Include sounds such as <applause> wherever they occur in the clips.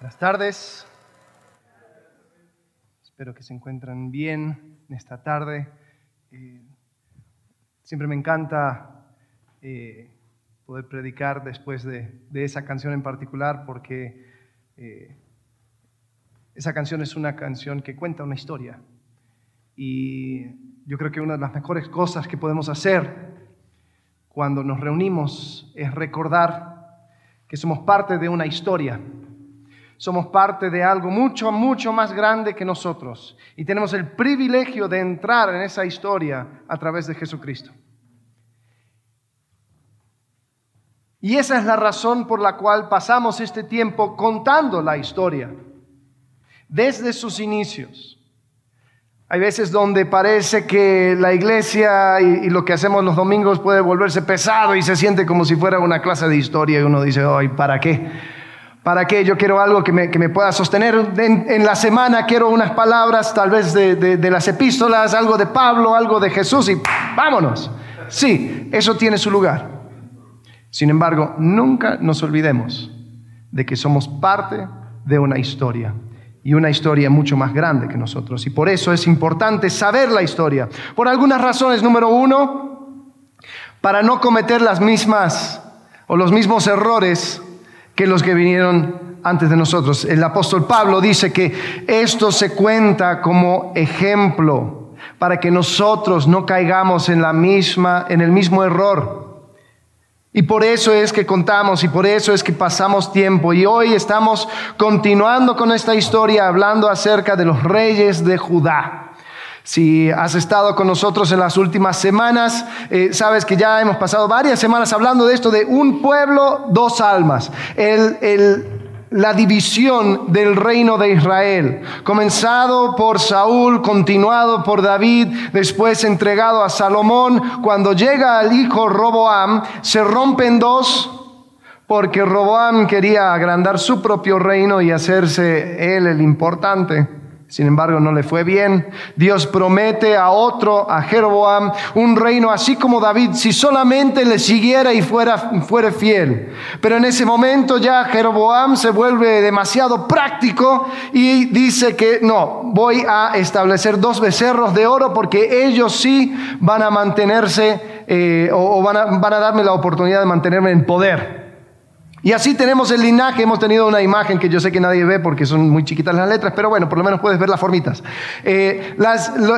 Buenas tardes. Espero que se encuentren bien en esta tarde. Eh, siempre me encanta eh, poder predicar después de, de, esa canción en particular porque eh, esa canción es una canción que cuenta una historia. Y yo creo que una de las mejores cosas que podemos hacer cuando nos reunimos es recordar que somos parte de una historia. Somos parte de algo mucho, mucho más grande que nosotros. Y tenemos el privilegio de entrar en esa historia a través de Jesucristo. Y esa es la razón por la cual pasamos este tiempo contando la historia, desde sus inicios. Hay veces donde parece que la iglesia y, lo que hacemos los domingos puede volverse pesado y se siente como si fuera una clase de historia y uno dice, ay, ¿para qué? ¿Para qué? Yo quiero algo que me, pueda sostener. En, la semana quiero unas palabras tal vez de, de las epístolas, algo de Pablo, algo de Jesús y vámonos. Sí, eso tiene su lugar. Sin embargo, nunca nos olvidemos de que somos parte de una historia y una historia mucho más grande que nosotros. Y por eso es importante saber la historia. Por algunas razones. Número uno, para no cometer las mismas o los mismos errores que los que vinieron antes de nosotros. El apóstol Pablo dice que esto se cuenta como ejemplo para que nosotros no caigamos en la misma en el mismo error. Y por eso es que contamos y por eso es que pasamos tiempo. Y hoy estamos continuando con esta historia hablando acerca de los reyes de Judá. Si has estado con nosotros en las últimas semanas, eh, sabes que ya hemos pasado varias semanas hablando de esto de un pueblo, dos almas. El, el, la división del reino de Israel, comenzado por Saúl, continuado por David, después entregado a Salomón, cuando llega al hijo Roboam, se rompe en dos porque Roboam quería agrandar su propio reino y hacerse él el importante. Sin embargo, no le fue bien. Dios promete a otro, a Jeroboam, un reino así como David, si solamente le siguiera y fuera, fuera fiel. Pero en ese momento ya Jeroboam se vuelve demasiado práctico y dice que no, voy a establecer dos becerros de oro porque ellos sí van a mantenerse eh, o, van, a, van a darme la oportunidad de mantenerme en poder. Y así tenemos el linaje, hemos tenido una imagen que yo sé que nadie ve porque son muy chiquitas las letras, pero bueno, por lo menos puedes ver las formitas. Eh,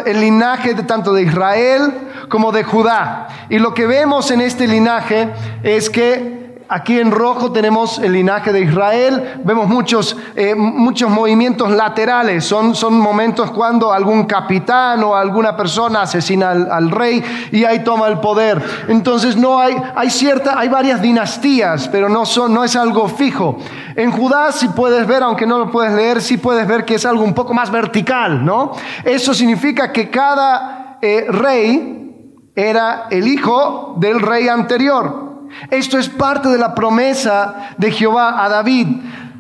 el linaje de, tanto de Israel como de Judá. Y lo que vemos en este linaje es que Aquí en rojo tenemos el linaje de Israel, vemos muchos, eh, muchos movimientos laterales, son, son momentos cuando algún capitán o alguna persona asesina al, rey y ahí toma el poder. Entonces no hay, hay hay varias dinastías, pero no, son, no es algo fijo. En Judá si puedes ver, aunque no lo puedes leer, sí puedes ver que es algo un poco más vertical, ¿no? Eso significa que cada eh, rey era el hijo del rey anterior. Esto es parte de la promesa de Jehová a David.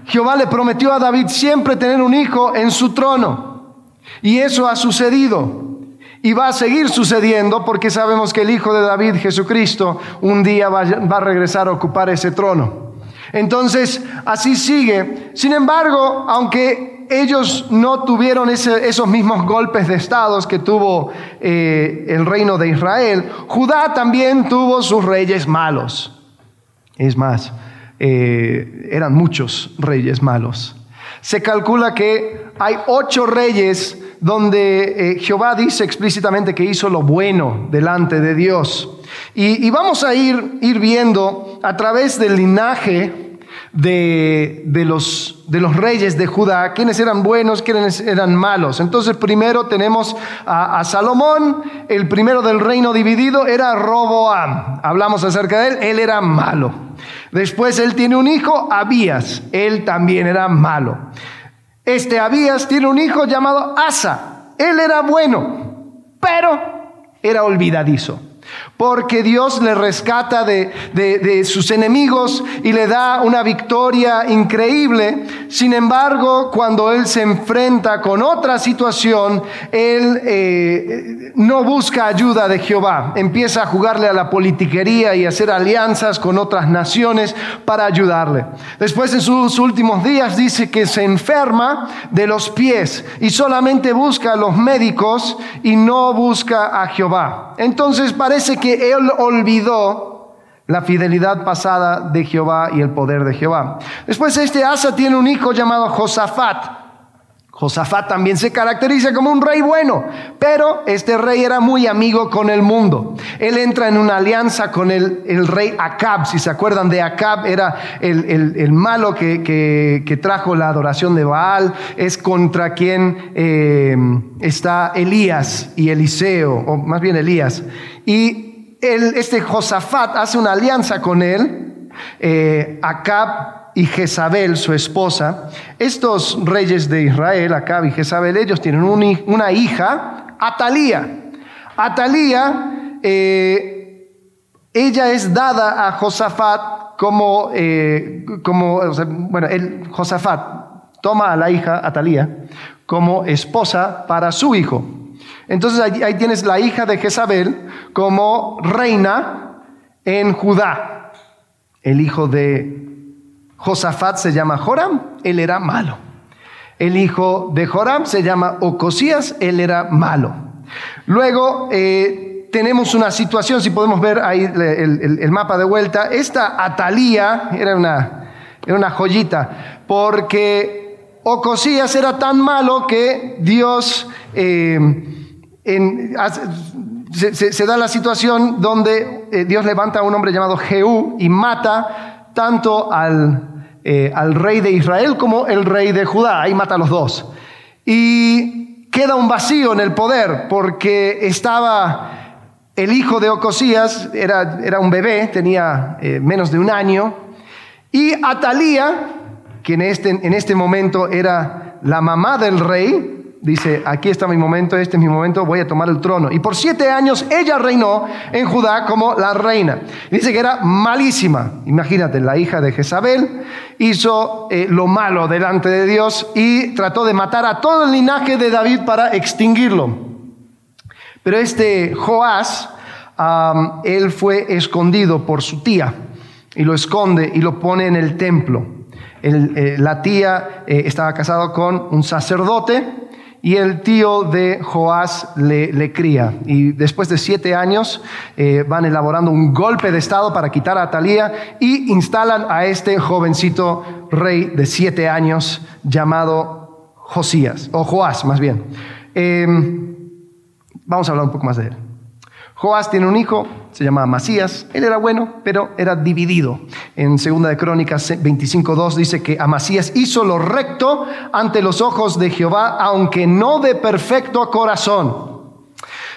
Jehová le prometió a David siempre tener un hijo en su trono. Y eso ha sucedido. Y va a seguir sucediendo porque sabemos que el Hijo de David, Jesucristo, un día va, a regresar a ocupar ese trono. Entonces, así sigue. Sin embargo, aunque ellos no tuvieron esos mismos golpes de estados que tuvo eh, el reino de Israel, Judá también tuvo sus reyes malos. Es más, eh, eran muchos reyes malos. Se calcula que hay ocho reyes donde eh, Jehová dice explícitamente que hizo lo bueno delante de Dios. Y, vamos a ir, ir viendo a través del linaje de, los, de los reyes de Judá, quiénes eran buenos, quiénes eran malos. Entonces primero tenemos a, Salomón, el primero del reino dividido era Roboam. Hablamos acerca de él, él era malo. Después él tiene un hijo, Abías, él también era malo. Este Abías tiene un hijo llamado Asa, él era bueno, pero era olvidadizo porque Dios le rescata de, sus enemigos y le da una victoria increíble. sin embargo, cuando él se enfrenta con otra situación, él eh, no busca ayuda de Jehová. Empieza a jugarle a la politiquería y hacer alianzas con otras naciones para ayudarle. Después en sus últimos días dice que se enferma de los pies y solamente busca a los médicos y no busca a Jehová. Entonces parece que él olvidó la fidelidad pasada de Jehová y el poder de Jehová. Después este Asa tiene un hijo llamado Josafat. Josafat también se caracteriza como un rey bueno, pero este rey era muy amigo con el mundo. Él entra en una alianza con el, rey Acab, si se acuerdan de Acab, era el, malo que, trajo la adoración de Baal, es contra quien eh, está Elías y Eliseo, o más bien Elías. Y este Josafat hace una alianza con él, eh, Acab y Jezabel, su esposa. Estos reyes de Israel, Acab y Jezabel, ellos tienen una hija, Atalía. Atalía, eh, ella es dada a Josafat como, eh, como bueno, el Josafat toma a la hija Atalía como esposa para su hijo. Entonces ahí, tienes la hija de Jezabel como reina en Judá. El hijo de Josafat se llama Joram, él era malo. El hijo de Joram se llama Ocosías, él era malo. Luego eh, tenemos una situación, si podemos ver ahí el, mapa de vuelta, esta Atalía era una, era una joyita, porque Ocosías era tan malo que Dios... Eh, se, da la situación donde eh, Dios levanta a un hombre llamado Jehú y mata tanto al, eh, al rey de Israel como el rey de Judá. Ahí mata a los dos. Y queda un vacío en el poder porque estaba el hijo de Ocosías, era, un bebé, tenía eh, menos de un año, y Atalía, que este, en este momento era la mamá del rey, dice, aquí está mi momento, este es mi momento, voy a tomar el trono. Y por siete años ella reinó en Judá como la reina. Dice que era malísima. Imagínate, la hija de Jezabel hizo eh, lo malo delante de Dios y trató de matar a todo el linaje de David para extinguirlo. Pero este Joás, él fue escondido por su tía y lo esconde y lo pone en el templo. Eh, la tía eh, estaba casado con un sacerdote y el tío de Joás le, cría. Y después de siete años eh, van elaborando un golpe de estado para quitar a Atalía y instalan a este jovencito rey de siete años llamado Josías, o Joás más bien. Em, vamos a hablar un poco más de él. Joás tiene un hijo, se llama Masías. Él era bueno, pero era dividido. En Segunda de Crónicas 25.2 dice que Amasías hizo lo recto ante los ojos de Jehová, aunque no de perfecto corazón.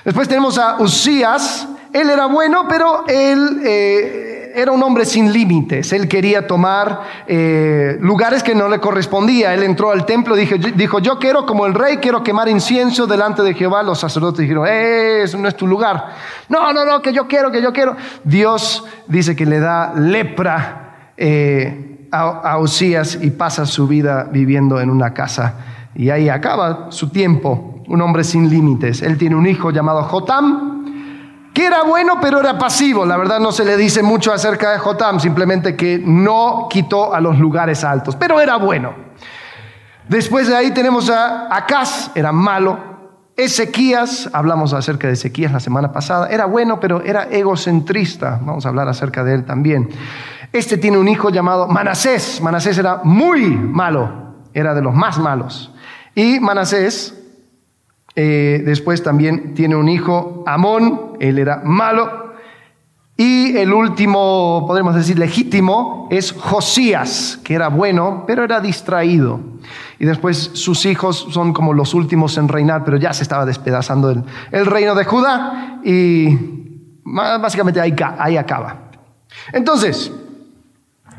Después tenemos a Usías. Él era bueno, pero él... Eh, era un hombre sin límites. Él quería tomar eh, lugares que no le correspondía. Él entró al templo y dijo, yo quiero como el rey, quiero quemar incienso delante de Jehová. Los sacerdotes dijeron, eh, eso no es tu lugar. No, no, no, que yo quiero, que yo quiero. Dios dice que le da lepra eh, a, a y pasa su vida viviendo en una casa. Y ahí acaba su tiempo. Un hombre sin límites. Él tiene un hijo llamado Jotam era bueno pero era pasivo. La verdad no se le dice mucho acerca de Jotam, simplemente que no quitó a los lugares altos, pero era bueno. Después de ahí tenemos a Acaz, era malo. Ezequías, hablamos acerca de Ezequías la semana pasada, era bueno pero era egocentrista. Vamos a hablar acerca de él también. Este tiene un hijo llamado Manasés. Manasés era muy malo, era de los más malos. Y Manasés eh, después también tiene un hijo, Amón, él era malo. Y el último, podemos decir, legítimo, es Josías, que era bueno, pero era distraído. Y después sus hijos son como los últimos en reinar, pero ya se estaba despedazando el, el reino de Judá y básicamente ahí, ahí acaba. Entonces,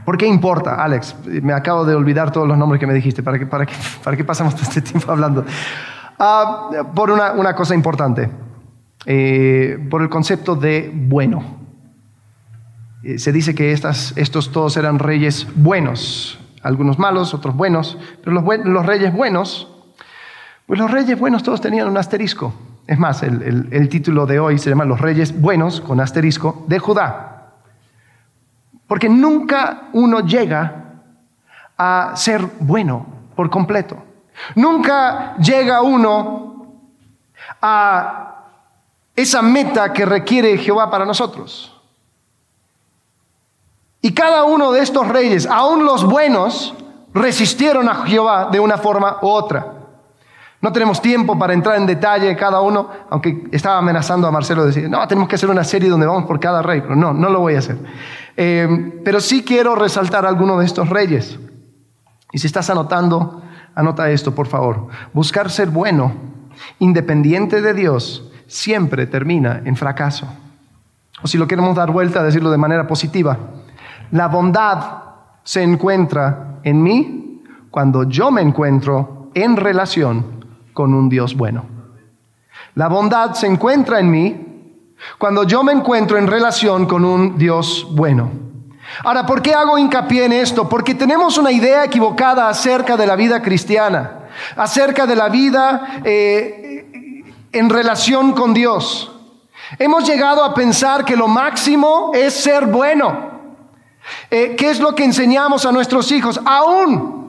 ¿Por qué importa, Alex? Me acabo de olvidar todos los nombres que me dijiste. ¿Para qué, para para qué pasamos <laughs> todo este tiempo hablando? Ah, por una, cosa importante, eh, por el concepto de bueno. Eh, se dice que estos todos eran reyes buenos. algunos malos, otros buenos, pero los, reyes buenos, pues los reyes buenos todos tenían un asterisco. Es más, el título de hoy se llama Los reyes buenos, con asterisco, de Judá. Porque nunca uno llega a ser bueno por completo. Nunca llega uno a esa meta que requiere Jehová para nosotros. Y cada uno de estos reyes, aun los buenos, resistieron a Jehová de una forma u otra. No tenemos tiempo para entrar en detalle cada uno, aunque estaba amenazando a Marcelo de decir, no, tenemos que hacer una serie donde vamos por cada rey, pero no, no lo voy a hacer. Eh, pero sí quiero resaltar algunos de estos reyes. Y si estás anotando, anota esto, por favor. Buscar ser bueno, independiente de Dios, siempre termina en fracaso. O si lo queremos dar vuelta, decirlo de manera positiva, la bondad se encuentra en mí cuando yo me encuentro en relación con un Dios bueno. La bondad se encuentra en mí cuando yo me encuentro en relación con un Dios bueno. Ahora, ¿por qué hago hincapié en esto? Porque tenemos una idea equivocada acerca de la vida cristiana, acerca de la vida eh, en relación con Dios. Hemos llegado a pensar que lo máximo es ser bueno. Eh, ¿Qué es lo que enseñamos a nuestros hijos? Aún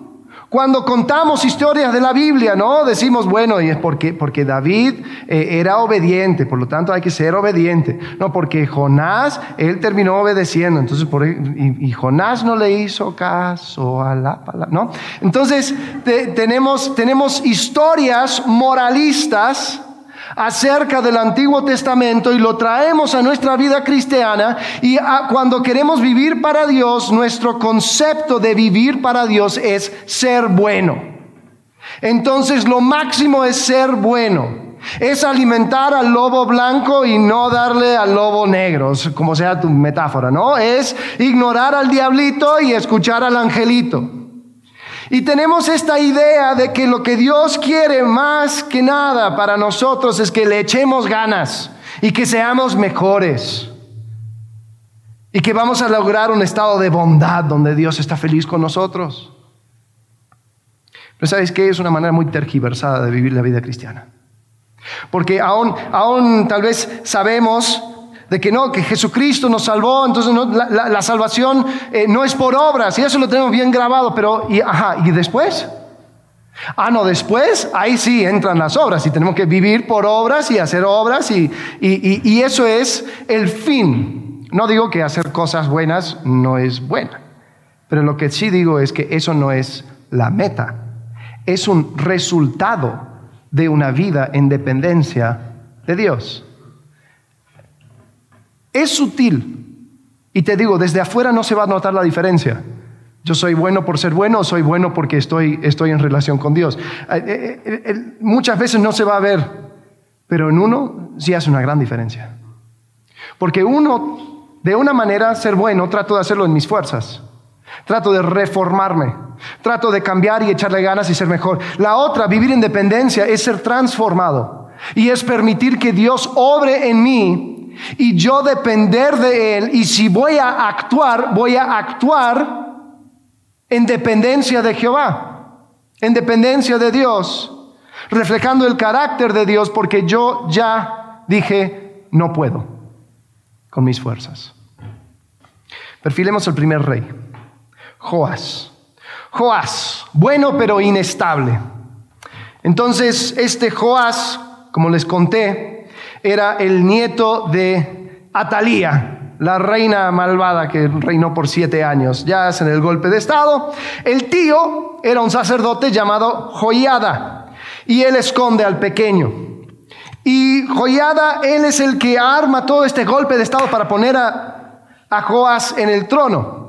cuando contamos historias de la Biblia, ¿no? Decimos, bueno, y es porque, porque David eh, era obediente, por lo tanto hay que ser obediente. No, porque Jonás, él terminó obedeciendo, entonces, por, y, y Jonás no le hizo caso a la palabra, ¿no? Entonces, tenemos, tenemos historias moralistas acerca del Antiguo Testamento y lo traemos a nuestra vida cristiana y cuando queremos vivir para Dios, nuestro concepto de vivir para Dios es ser bueno. Entonces lo máximo es ser bueno. Es alimentar al lobo blanco y no darle al lobo negro, como sea tu metáfora, ¿no? Es ignorar al diablito y escuchar al angelito. Y tenemos esta idea de que lo que Dios quiere más que nada para nosotros es que le echemos ganas y que seamos mejores. Y que vamos a lograr un estado de bondad donde Dios está feliz con nosotros. Pero ¿sabes qué? Es una manera muy tergiversada de vivir la vida cristiana. Porque aún, aún tal vez sabemos de que no, que Jesucristo nos salvó, entonces la, salvación eh, no es por obras, y eso lo tenemos bien grabado, pero, y, ajá, ¿y después? Ah, no, después ahí sí entran las obras y tenemos que vivir por obras y hacer obras y, y, eso es el fin. No digo que hacer cosas buenas no es buena, pero lo que sí digo es que eso no es la meta, es un resultado de una vida en dependencia de Dios. Es sutil. Y te digo, desde afuera no se va a notar la diferencia. Yo soy bueno por ser bueno o soy bueno porque estoy, estoy en relación con Dios. Eh, eh, eh, muchas veces no se va a ver, pero en uno sí hace una gran diferencia. Porque uno, de una manera, ser bueno, trato de hacerlo en mis fuerzas. Trato de reformarme. Trato de cambiar y echarle ganas y ser mejor. La otra, vivir en dependencia, es ser transformado. Y es permitir que Dios obre en mí y yo depender de Él. Y si voy a actuar, voy a actuar en dependencia de Jehová, en dependencia de Dios, reflejando el carácter de Dios, porque yo ya dije, no puedo con mis fuerzas. Perfilemos el primer rey, Joás. Joás, bueno pero inestable. Entonces, este Joás, como les conté, era el nieto de Atalía, la reina malvada que reinó por siete años. Ya hacen el golpe de Estado. El tío era un sacerdote llamado Joiada y él esconde al pequeño. Y Joiada, él es el que arma todo este golpe de Estado para poner a, a en el trono.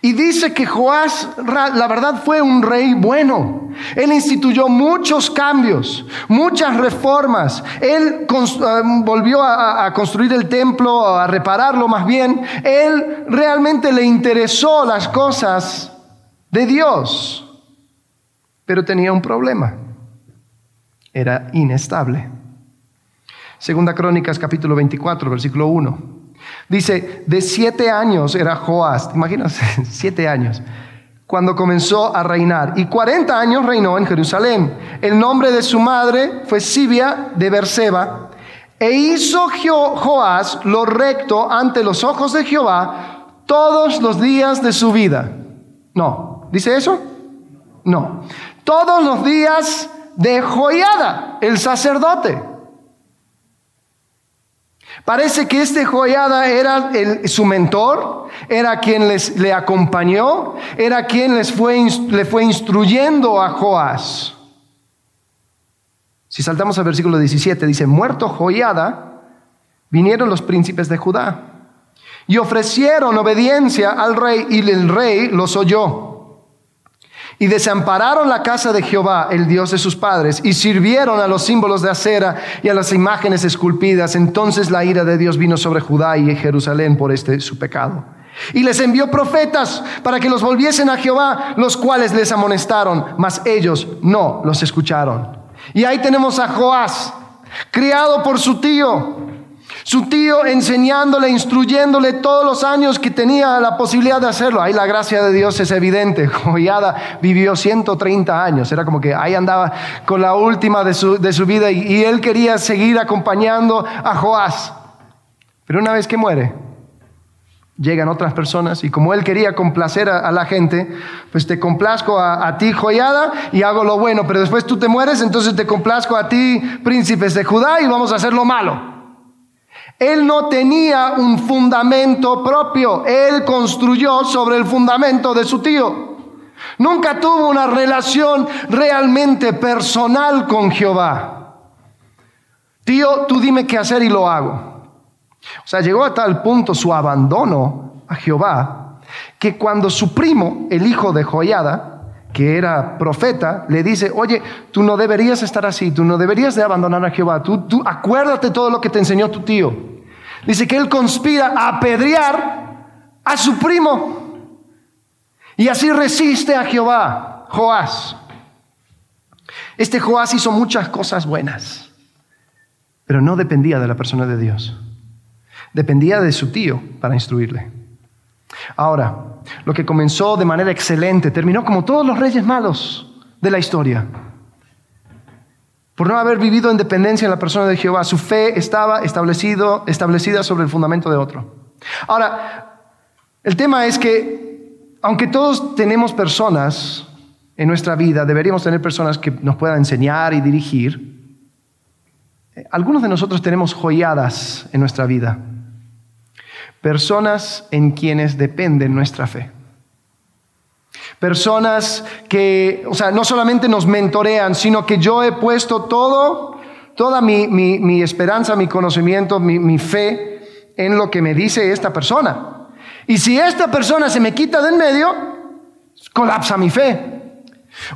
Y dice que Joás, la verdad, fue un rey bueno. Él instituyó muchos cambios, muchas reformas. Él eh, volvió a, construir el templo, a repararlo más bien. Él realmente le interesó las cosas de Dios. Pero tenía un problema. Era inestable. Segunda Crónicas capítulo 24, versículo 1. Dice, de siete años era Joás, ¿te imaginas? <laughs> siete años. cuando comenzó a reinar. Y 40 años reinó en Jerusalén. El nombre de su madre fue Sibia de Berseba. E hizo Joás lo recto ante los ojos de Jehová todos los días de su vida. No, ¿dice eso? No. Todos los días de Joiada, el sacerdote. Parece que este Joiada era su mentor, era quien les, le acompañó, era quien les fue, le fue instruyendo a Joás. Si saltamos al versículo 17, dice, muerto Joiada, vinieron los príncipes de Judá y ofrecieron obediencia al rey y el rey los oyó. Y desampararon la casa de Jehová, el Dios de sus padres, y sirvieron a los símbolos de acera y a las imágenes esculpidas. Entonces la ira de Dios vino sobre Judá y Jerusalén por este su pecado. Y les envió profetas para que los volviesen a Jehová, los cuales les amonestaron, mas ellos no los escucharon. Y ahí tenemos a Joás, criado por su tío, su tío enseñándole, instruyéndole todos los años que tenía la posibilidad de hacerlo. Ahí la gracia de Dios es evidente. <laughs> Joyada vivió 130 años. Era como que ahí andaba con la última de su, de su vida y, él quería seguir acompañando a Joás. Pero una vez que muere, llegan otras personas y como él quería complacer a, la gente, pues te complazco a, a, ti, joyada, y hago lo bueno, pero después tú te mueres, entonces te complazco a ti, príncipes de Judá, y vamos a hacer lo malo. Él no tenía un fundamento propio, él construyó sobre el fundamento de su tío. Nunca tuvo una relación realmente personal con Jehová. Tío, tú dime qué hacer y lo hago. O sea, llegó a tal punto su abandono a Jehová que cuando su primo, el hijo de Joiada, que era profeta, le dice, oye, tú no deberías estar así, tú no deberías de abandonar a Jehová, tú, tú acuérdate todo lo que te enseñó tu tío. Dice que él conspira a apedrear a su primo y así resiste a Jehová, Joás. Este Joás hizo muchas cosas buenas, pero no dependía de la persona de Dios, dependía de su tío para instruirle. Ahora, lo que comenzó de manera excelente terminó como todos los reyes malos de la historia. Por no haber vivido en dependencia en la persona de Jehová, su fe estaba establecido, establecida sobre el fundamento de otro. Ahora, el tema es que, aunque todos tenemos personas en nuestra vida, deberíamos tener personas que nos puedan enseñar y dirigir. Algunos de nosotros tenemos joyadas en nuestra vida personas en quienes depende nuestra fe. Personas que, o sea, no solamente nos mentorean, sino que yo he puesto todo, toda mi, esperanza, mi conocimiento, mi, mi fe en lo que me dice esta persona. Y si esta persona se me quita de en medio, colapsa mi fe.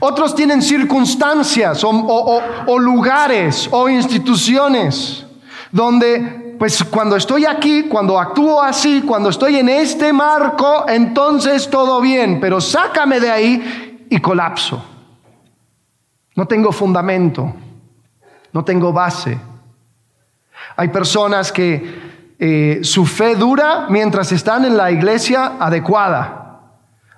Otros tienen circunstancias o, lugares o instituciones donde pues cuando estoy aquí, cuando actúo así, cuando estoy en este marco, entonces todo bien, pero sácame de ahí y colapso. No tengo fundamento, no tengo base. Hay personas que eh, su fe dura mientras están en la iglesia adecuada.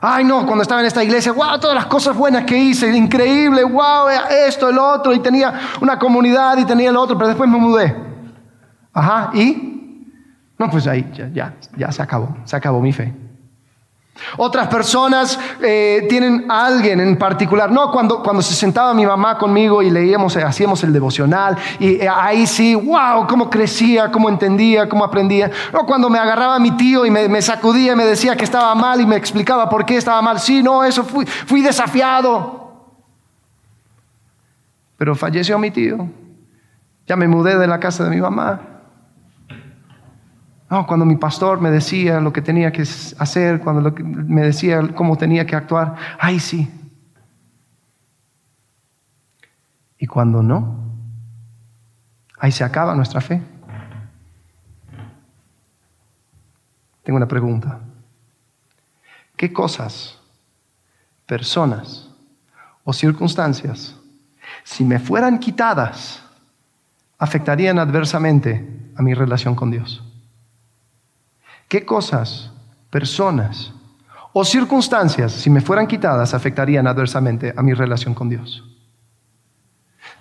Ay, no, cuando estaba en esta iglesia, wow, todas las cosas buenas que hice, increíble, wow, esto, el otro, y tenía una comunidad y tenía el otro, pero después me mudé. Ajá, ¿y? No, pues ahí ya, ya, ya se acabó, se acabó mi fe. Otras personas eh, tienen a alguien en particular. No, cuando, cuando se sentaba mi mamá conmigo y leíamos, eh, hacíamos el devocional, y eh, ahí sí, wow, cómo crecía, cómo entendía, cómo aprendía. No, cuando me agarraba mi tío y me, me sacudía y me decía que estaba mal y me explicaba por qué estaba mal. Sí, no, eso fui, fui desafiado. Pero falleció mi tío. Ya me mudé de la casa de mi mamá. No, cuando mi pastor me decía lo que tenía que hacer, cuando me decía cómo tenía que actuar, ay sí. Y cuando no, ahí se acaba nuestra fe. Tengo una pregunta. ¿Qué cosas, personas o circunstancias, si me fueran quitadas, afectarían adversamente a mi relación con Dios? ¿Qué cosas, personas o circunstancias, si me fueran quitadas, afectarían adversamente a mi relación con Dios.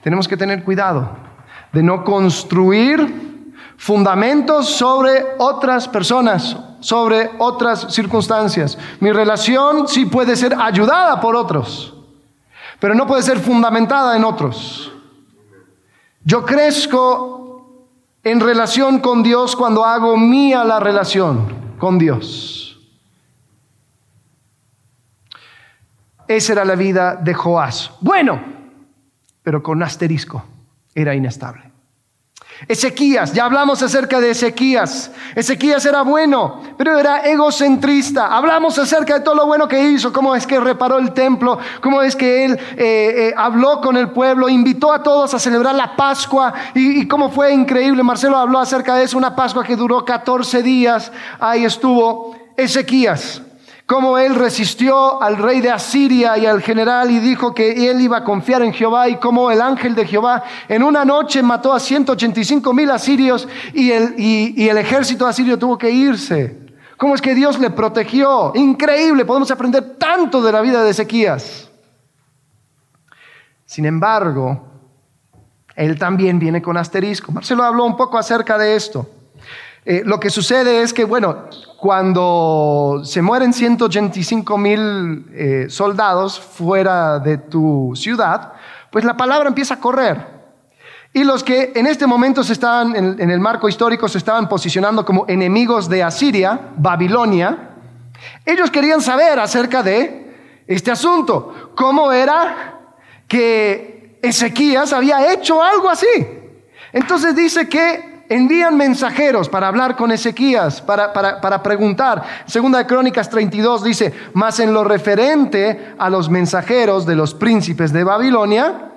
Tenemos que tener cuidado de no construir fundamentos sobre otras personas, sobre otras circunstancias. Mi relación sí puede ser ayudada por otros, pero no puede ser fundamentada en otros. Yo crezco en relación con Dios cuando hago mía la relación con Dios. Esa era la vida de Joás. Bueno, pero con asterisco, era inestable. Ezequías, ya hablamos acerca de Ezequías. Ezequías era bueno, pero era egocentrista. Hablamos acerca de todo lo bueno que hizo, cómo es que reparó el templo, cómo es que él eh, eh, habló con el pueblo, invitó a todos a celebrar la Pascua y, y, cómo fue increíble. Marcelo habló acerca de eso, una Pascua que duró 14 días. Ahí estuvo Ezequías cómo él resistió al rey de Asiria y al general y dijo que él iba a confiar en Jehová y cómo el ángel de Jehová en una noche mató a 185 mil asirios y el, y, el ejército asirio tuvo que irse. ¿Cómo es que Dios le protegió? Increíble, podemos aprender tanto de la vida de Ezequías. Sin embargo, él también viene con asterisco. Marcelo habló un poco acerca de esto. Eh, lo que sucede es que, bueno, cuando se mueren 185 mil eh, soldados fuera de tu ciudad, pues la palabra empieza a correr. Y los que en este momento se estaban, en, en el marco histórico, se estaban posicionando como enemigos de Asiria, Babilonia, ellos querían saber acerca de este asunto. ¿Cómo era que Ezequías había hecho algo así? Entonces dice que envían mensajeros para hablar con Ezequías, para, para, preguntar. Segunda de Crónicas 32 dice, más en lo referente a los mensajeros de los príncipes de Babilonia,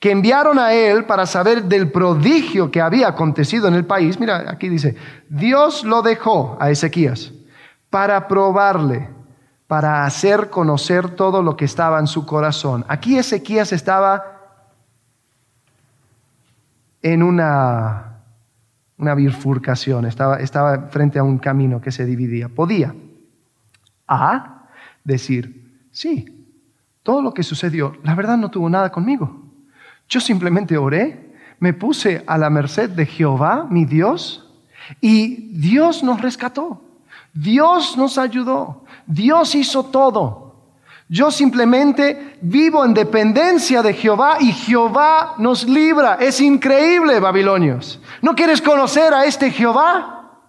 que enviaron a él para saber del prodigio que había acontecido en el país. Mira, aquí dice, Dios lo dejó a Ezequías para probarle, para hacer conocer todo lo que estaba en su corazón. Aquí Ezequías estaba en una una bifurcación, estaba, estaba frente a un camino que se dividía. Podía A decir, sí, todo lo que sucedió, la verdad no tuvo nada conmigo. Yo simplemente oré, me puse a la merced de Jehová, mi Dios, y Dios nos rescató. Dios nos ayudó. Dios hizo todo. Yo simplemente vivo en dependencia de Jehová y Jehová nos libra. Es increíble, babilonios. ¿No quieres conocer a este Jehová?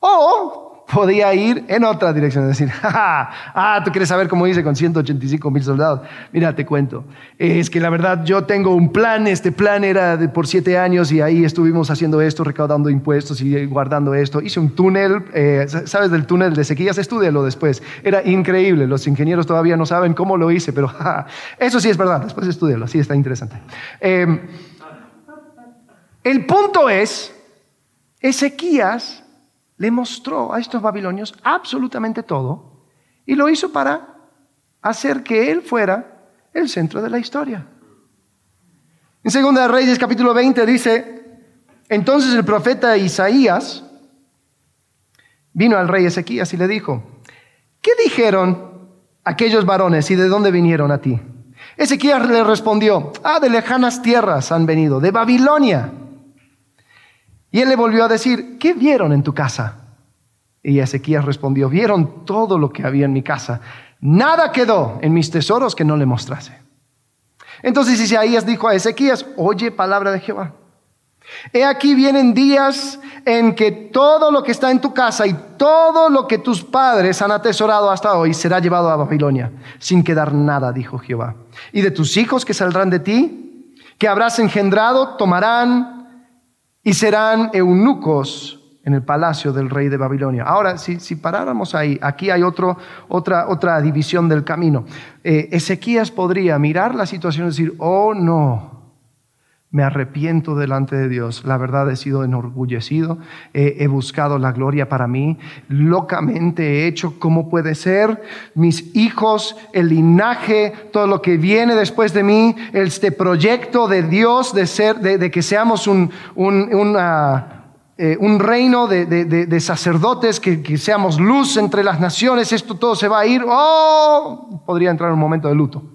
O podía ir en otra dirección, decir, <laughs> ah, tú quieres saber cómo hice con 185 mil soldados. Mira, te cuento, es que la verdad yo tengo un plan, este plan era de por siete años y ahí estuvimos haciendo esto, recaudando impuestos y guardando esto. Hice un túnel, eh, ¿sabes del túnel de sequías? Estúdialo después. Era increíble, los ingenieros todavía no saben cómo lo hice, pero <laughs> eso sí es verdad, después estúdialo, sí está interesante. Em, el punto es, Ezequías le mostró a estos babilonios absolutamente todo y lo hizo para hacer que él fuera el centro de la historia. En Segunda de Reyes capítulo 20 dice, entonces el profeta Isaías vino al rey Ezequías y le dijo, ¿qué dijeron aquellos varones y de dónde vinieron a ti? Ezequías le respondió, ah, de lejanas tierras han venido, de Babilonia. Y él le volvió a decir, ¿qué vieron en tu casa? Y Ezequías respondió, vieron todo lo que había en mi casa. Nada quedó en mis tesoros que no le mostrase. Entonces Isaías dijo a Ezequías, oye palabra de Jehová. He aquí vienen días en que todo lo que está en tu casa y todo lo que tus padres han atesorado hasta hoy será llevado a Babilonia, sin quedar nada, dijo Jehová. Y de tus hijos que saldrán de ti, que habrás engendrado, tomarán y serán eunucos en el palacio del rey de Babilonia. Ahora, si, si paráramos ahí, aquí hay otro, otra, otra división del camino. Eh, Ezequías podría mirar la situación y decir, oh no, me arrepiento delante de Dios. La verdad he sido enorgullecido, he buscado la gloria para mí, locamente he hecho como puede ser, mis hijos, el linaje, todo lo que viene después de mí, este proyecto de Dios de ser, de, que seamos un, un, eh, un reino de, sacerdotes, que, que, seamos luz entre las naciones, esto todo se va a ir, oh, podría entrar en un momento de luto.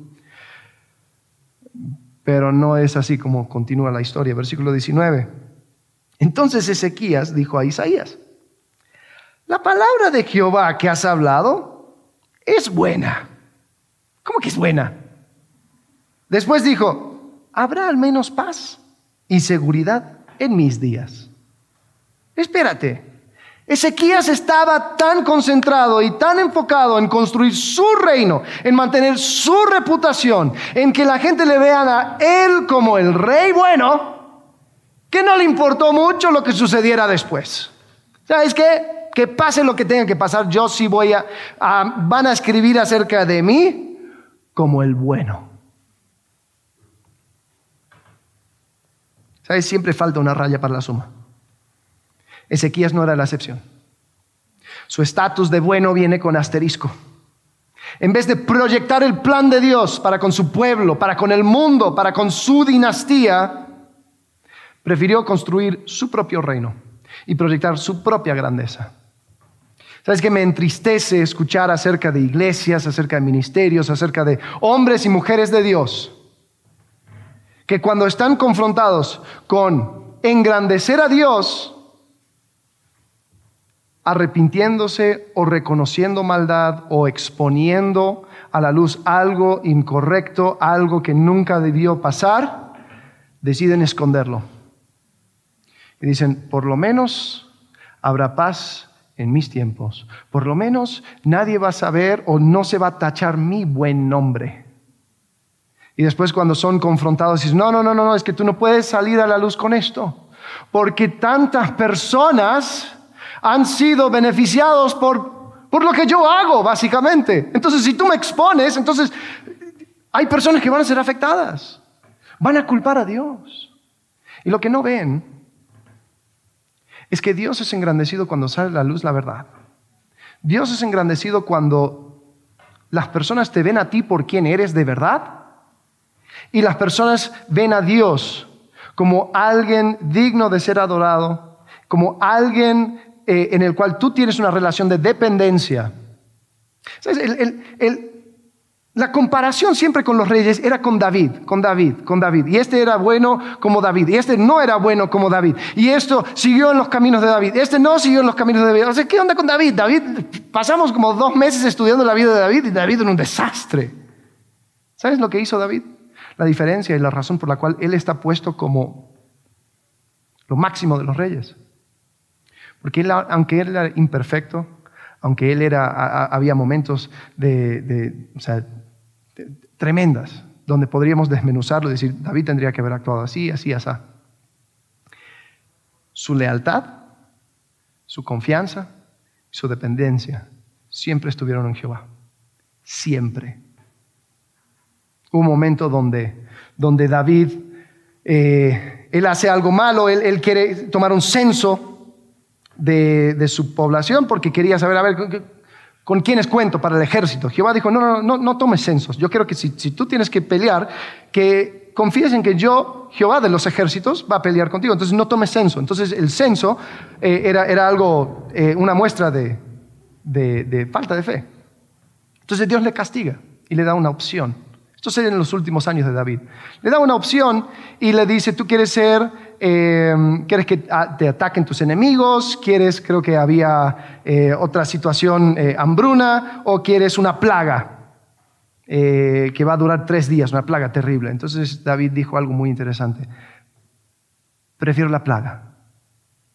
Pero no es así como continúa la historia. Versículo 19. Entonces Ezequías dijo a Isaías, la palabra de Jehová que has hablado es buena. ¿Cómo que es buena? Después dijo, habrá al menos paz y seguridad en mis días. Espérate. Ezequías estaba tan concentrado y tan enfocado en construir su reino, en mantener su reputación, en que la gente le vean a él como el rey bueno, que no le importó mucho lo que sucediera después. ¿Sabes qué? Que pase lo que tenga que pasar, yo sí voy a, a van a escribir acerca de mí como el bueno. ¿Sabes? Siempre falta una raya para la suma. Ezequías no era la excepción. Su estatus de bueno viene con asterisco. En vez de proyectar el plan de Dios para con su pueblo, para con el mundo, para con su dinastía, prefirió construir su propio reino y proyectar su propia grandeza. ¿Sabes que me entristece escuchar acerca de iglesias, acerca de ministerios, acerca de hombres y mujeres de Dios? Que cuando están confrontados con engrandecer a Dios, arrepintiéndose o reconociendo maldad o exponiendo a la luz algo incorrecto, algo que nunca debió pasar, deciden esconderlo. Y dicen, por lo menos habrá paz en mis tiempos. Por lo menos nadie va a saber o no se va a tachar mi buen nombre. Y después cuando son confrontados, dicen, no, no, no, no, es que tú no puedes salir a la luz con esto. Porque tantas personas han sido beneficiados por, por lo que yo hago, básicamente. Entonces, si tú me expones, entonces hay personas que van a ser afectadas. Van a culpar a Dios. Y lo que no ven es que Dios es engrandecido cuando sale a la luz la verdad. Dios es engrandecido cuando las personas te ven a ti por quien eres de verdad y las personas ven a Dios como alguien digno de ser adorado, como alguien eh, en el cual tú tienes una relación de dependencia. la comparación siempre con los reyes era con David, con David, con David. Y este era bueno como David, y este no era bueno como David. Y esto siguió en los caminos de David, este no siguió en los caminos de David. O sea, ¿qué onda con David? David, pasamos como dos meses estudiando la vida de David y David era un desastre. ¿Sabes lo que hizo David? La diferencia y la razón por la cual él está puesto como lo máximo de los reyes. Porque él, aunque él era imperfecto, aunque él era, había momentos de, tremendas, donde podríamos desmenuzarlo y decir, David tendría que haber actuado así, así, así. Su lealtad, su confianza, su dependencia siempre estuvieron en Jehová. Siempre. Un momento donde, donde David, eh, él hace algo malo, él, él quiere tomar un censo de, su población porque quería saber, a ver, ¿con quiénes cuento para el ejército? Jehová dijo, no, no, no, no tomes censos. Yo quiero que si, tú tienes que pelear, que confíes en que yo, Jehová de los ejércitos, va a pelear contigo. Entonces no tomes censo. Entonces el censo eh, era, era, algo, eh, una muestra de, de falta de fe. Entonces Dios le castiga y le da una opción. Esto sería en los últimos años de David. Le da una opción y le dice, tú quieres ser, em, quieres que te ataquen tus enemigos, quieres, creo que había eh, otra situación, eh, hambruna, o quieres una plaga eh, que va a durar tres días, una plaga terrible. Entonces David dijo algo muy interesante. Prefiero la plaga.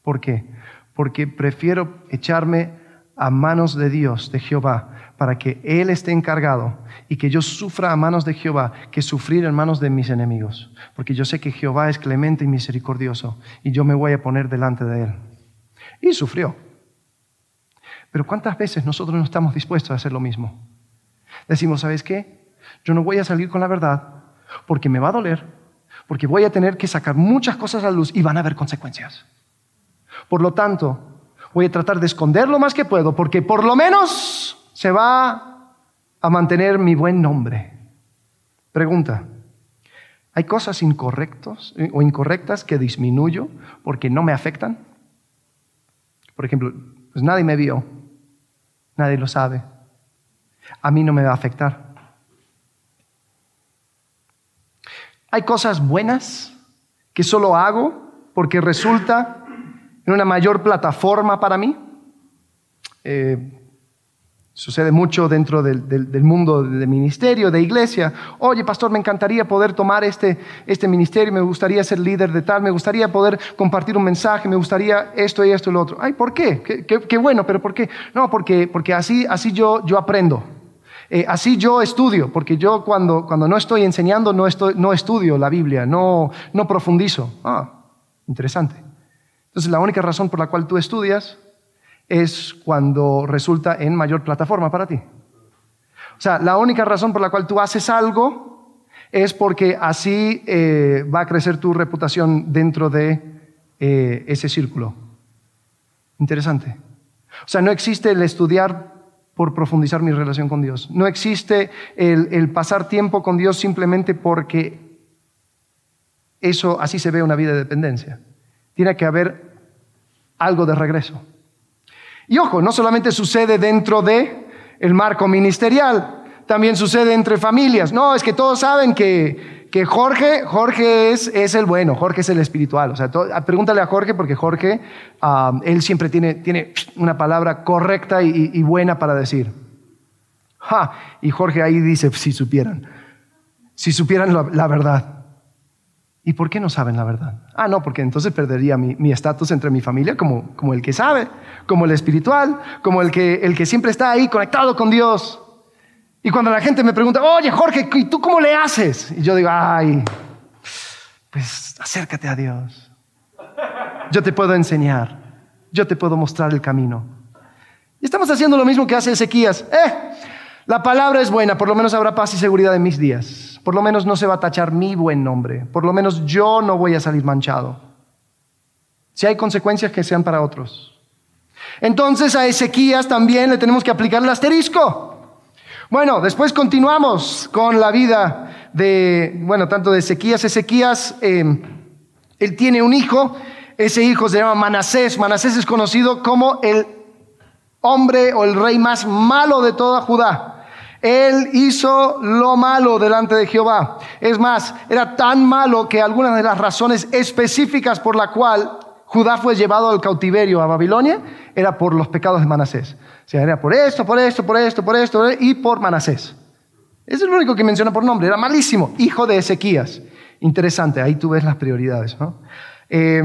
¿Por qué? Porque prefiero echarme a manos de Dios, de Jehová, para que Él esté encargado y que yo sufra a manos de Jehová que sufrir en manos de mis enemigos. Porque yo sé que Jehová es clemente y misericordioso y yo me voy a poner delante de Él. Y sufrió. Pero ¿cuántas veces nosotros no estamos dispuestos a hacer lo mismo? Decimos, ¿sabes qué? Yo no voy a salir con la verdad porque me va a doler, porque voy a tener que sacar muchas cosas a la luz y van a haber consecuencias. Por lo tanto, voy a tratar de esconder lo más que puedo porque por lo menos se va a mantener mi buen nombre. Pregunta, ¿hay cosas incorrectas o incorrectas que disminuyo porque no me afectan? Por ejemplo, pues nadie me vio, nadie lo sabe. A mí no me va a afectar. Hay cosas buenas que solo hago porque resulta en una mayor plataforma para mí. Eh, Sucede mucho dentro del, mundo de ministerio, de iglesia. Oye, pastor, me encantaría poder tomar este, este ministerio, me gustaría ser líder de tal, me gustaría poder compartir un mensaje, me gustaría esto y esto y lo otro. Ay, ¿por qué? Qué, bueno, pero ¿por qué? No, porque, porque así, así yo, yo aprendo. Eh, así yo estudio, porque yo cuando, cuando no estoy enseñando no, estoy, no estudio la Biblia, no, no profundizo. Ah, interesante. Entonces la única razón por la cual tú estudias es cuando resulta en mayor plataforma para ti. O sea, la única razón por la cual tú haces algo es porque así eh, va a crecer tu reputación dentro de eh, ese círculo. Interesante. O sea, no existe el estudiar por profundizar mi relación con Dios. No existe el pasar tiempo con Dios simplemente porque eso así se ve una vida de dependencia. Tiene que haber algo de regreso. Y ojo, no solamente sucede dentro de el marco ministerial, también sucede entre familias. No, es que todos saben que, que Jorge, Jorge es, es, el bueno, Jorge es el espiritual. O sea, ah, pregúntale a Jorge porque Jorge, él siempre tiene, tiene, una palabra correcta y, buena para decir. y Jorge ahí dice, si supieran, si supieran la verdad. ¿Y por qué no saben la verdad? Ah, no, porque entonces perdería mi estatus entre mi familia como, el que sabe, como el espiritual, como el que, el que siempre está ahí conectado con Dios. Y cuando la gente me pregunta, oye Jorge, ¿y tú cómo le haces? Y yo digo, ay, pues acércate a Dios. Yo te puedo enseñar, yo te puedo mostrar el camino. Y estamos haciendo lo mismo que hace Ezequías. Eh, la palabra es buena, por lo menos habrá paz y seguridad en mis días. Por lo menos no se va a tachar mi buen nombre. Por lo menos yo no voy a salir manchado. Si hay consecuencias que sean para otros. Entonces a Ezequías también le tenemos que aplicar el asterisco. Bueno, después continuamos con la vida de, bueno, tanto de Ezequías. Ezequías, eh, él tiene un hijo, ese hijo se llama Manasés. Manasés es conocido como el hombre o el rey más malo de toda Judá. Él hizo lo malo delante de Jehová. Es más, era tan malo que algunas de las razones específicas por la cual Judá fue llevado al cautiverio a Babilonia era por los pecados de Manasés. O sea, era por esto, por esto, por esto, por esto y por Manasés. Es el único que menciona por nombre. Era malísimo, hijo de Ezequías. Interesante, ahí tú ves las prioridades. Eh,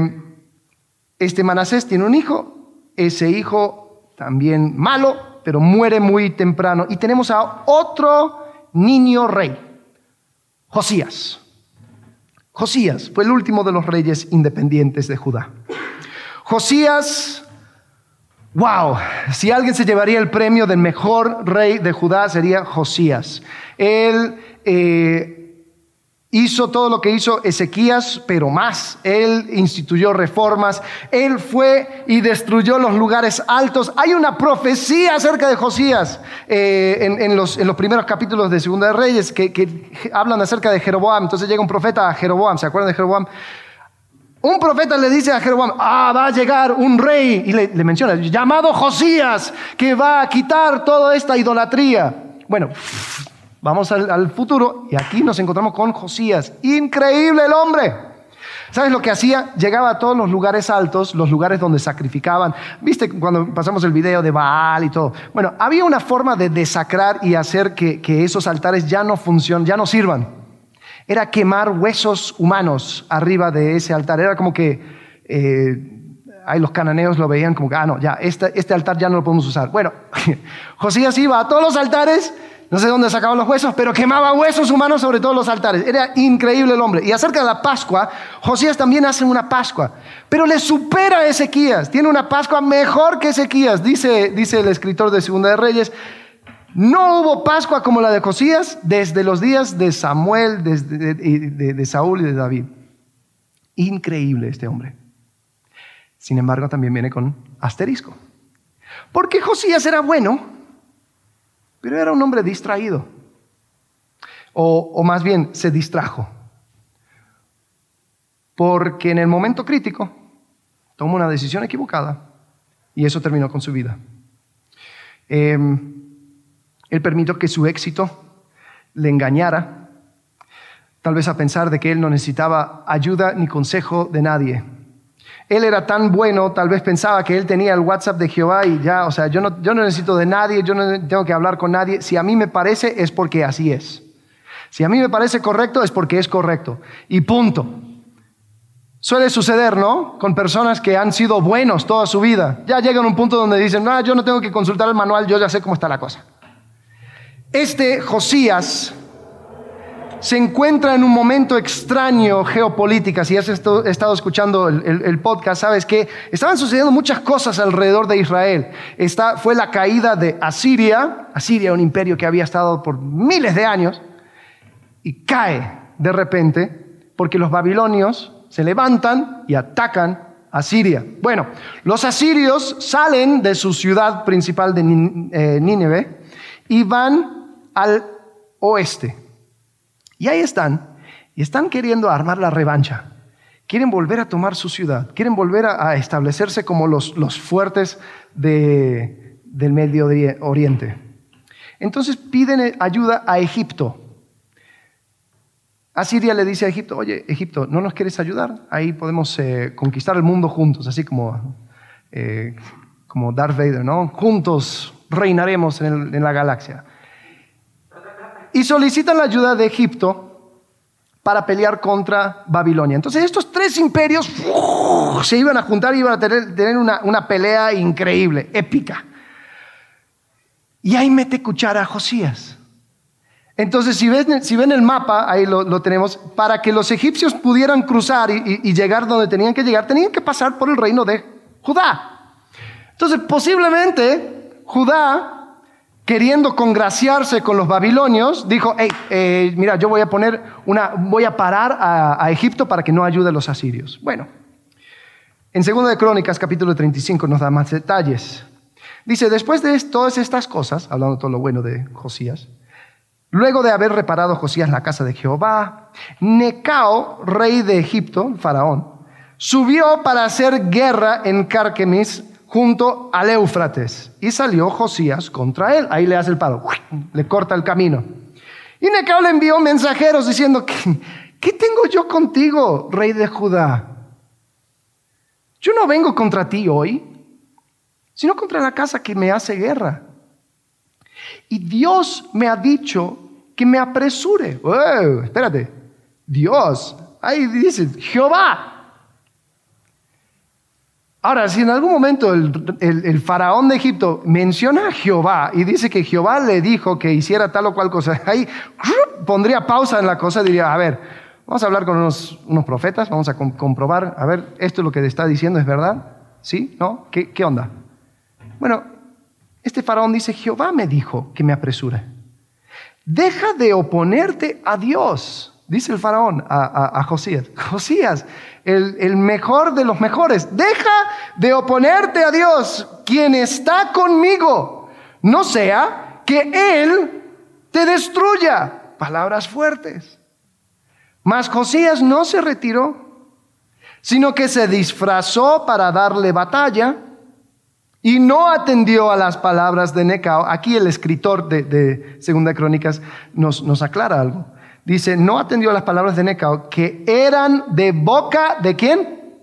este Manasés tiene un hijo, ese hijo también malo, pero muere muy temprano. Y tenemos a otro niño rey, Josías. Josías fue el último de los reyes independientes de Judá. Josías, wow, si alguien se llevaría el premio del mejor rey de Judá sería Josías. Él eh, Hizo todo lo que hizo Ezequías, pero más. Él instituyó reformas. Él fue y destruyó los lugares altos. Hay una profecía acerca de Josías eh, en, los, primeros capítulos de Segunda de Reyes que, hablan acerca de Jeroboam. Entonces llega un profeta a Jeroboam. ¿Se acuerdan de Jeroboam? Un profeta le dice a Jeroboam, ah, va a llegar un rey, y le, le menciona, llamado Josías, que va a quitar toda esta idolatría. Bueno, Vamos al, futuro y aquí nos encontramos con Josías. Increíble el hombre. ¿Sabes lo que hacía? Llegaba a todos los lugares altos, los lugares donde sacrificaban. ¿Viste cuando pasamos el video de Baal y todo? Bueno, había una forma de desacrar y hacer que, esos altares ya no funcionen, ya no sirvan. Era quemar huesos humanos arriba de ese altar. Era como que eh, ahí los cananeos lo veían como que, ah, no, ya, este, este altar ya no lo podemos usar. Bueno, <laughs> Josías iba a todos los altares no sé dónde sacaban los huesos, pero quemaba huesos humanos sobre todos los altares. Era increíble el hombre. Y acerca de la Pascua, Josías también hace una Pascua, pero le supera a Ezequías. Tiene una Pascua mejor que Ezequías, dice, dice el escritor de Segunda de Reyes. No hubo Pascua como la de Josías desde los días de Samuel, de, Saúl y de David. Increíble este hombre. Sin embargo, también viene con asterisco. Porque Josías era bueno, pero era un hombre distraído. O, más bien, se distrajo. Porque en el momento crítico tomó una decisión equivocada Y eso terminó con su vida. Em, él permitió que su éxito le engañara, tal vez a pensar de que él no necesitaba ayuda ni consejo de nadie. Él era tan bueno, tal vez pensaba que él tenía el WhatsApp de Jehová y ya, o sea, yo no, yo no necesito de nadie, yo no tengo que hablar con nadie. Si a mí me parece, es porque así es. Si a mí me parece correcto, es porque es correcto. Y punto. Suele suceder, ¿no? Con personas que han sido buenos toda su vida. Ya llegan a un punto donde dicen, no, yo no tengo que consultar el manual, yo ya sé cómo está la cosa. Este Josías se encuentra en un momento extraño geopolítica. Si has estado escuchando el, podcast, sabes que estaban sucediendo muchas cosas alrededor de Israel. Esta fue la caída de Asiria, Asiria, un imperio que había estado por miles de años, y cae de repente porque los babilonios se levantan y atacan a Siria. Bueno, los asirios salen de su ciudad principal de eh, Nínive y van al oeste. Y ahí están, y están queriendo armar la revancha. Quieren volver a tomar su ciudad, quieren volver a, establecerse como los, los fuertes de, del Medio Oriente. Entonces piden ayuda a Egipto. Asiria le dice a Egipto, oye, Egipto, ¿no nos quieres ayudar? Ahí podemos eh, conquistar el mundo juntos, así como, eh, como Darth Vader, ¿no? Juntos reinaremos en, en la galaxia. Y solicitan la ayuda de Egipto para pelear contra Babilonia. Entonces estos tres imperios se iban a juntar y iban a tener, una, una, pelea increíble, épica. Y ahí mete cuchara a Josías. Entonces, si ven, si ven el mapa, ahí lo, tenemos, para que los egipcios pudieran cruzar y, llegar donde tenían que llegar, tenían que pasar por el reino de Judá. Entonces, posiblemente Judá, queriendo congraciarse con los babilonios, dijo, hey, eh, mira, yo voy a poner una, voy a parar a, Egipto para que no ayude a los asirios. Bueno, en 2 de Crónicas, capítulo 35, nos da más detalles. Dice, después de todas estas cosas, hablando todo lo bueno de Josías, Luego de haber reparado Josías la casa de Jehová, Necao, rey de Egipto, faraón, subió para hacer guerra en Carquemis junto al Éufrates. Y salió Josías contra él. Ahí le hace el palo, le corta el camino. Y Necao le envió mensajeros diciendo, ¿qué tengo yo contigo, rey de Judá? Yo no vengo contra ti hoy, sino contra la casa que me hace guerra. Y Dios me ha dicho que me apresure. espérate, Dios, ahí dice, Jehová. Ahora, si en algún momento el, faraón de Egipto menciona a Jehová y dice que Jehová le dijo que hiciera tal o cual cosa, ahí pondría pausa en la cosa y diría, a ver, vamos a hablar con unos, profetas, vamos a comprobar, a ver, esto es lo que está diciendo, ¿es verdad? ¿Sí? ¿No? ¿Qué, onda? Bueno, este faraón dice, Jehová me dijo que me apresure. Deja de oponerte a Dios, dice el faraón a, Josías. Josías, el, mejor de los mejores, deja de oponerte a Dios, quien está conmigo. No sea que Él te destruya. Palabras fuertes. Mas Josías no se retiró, sino que se disfrazó para darle batalla y no atendió a las palabras de Necao. Aquí el escritor de, Segunda Crónicas nos, aclara algo. Dice, no atendió las palabras de Necao, que eran de boca de quién?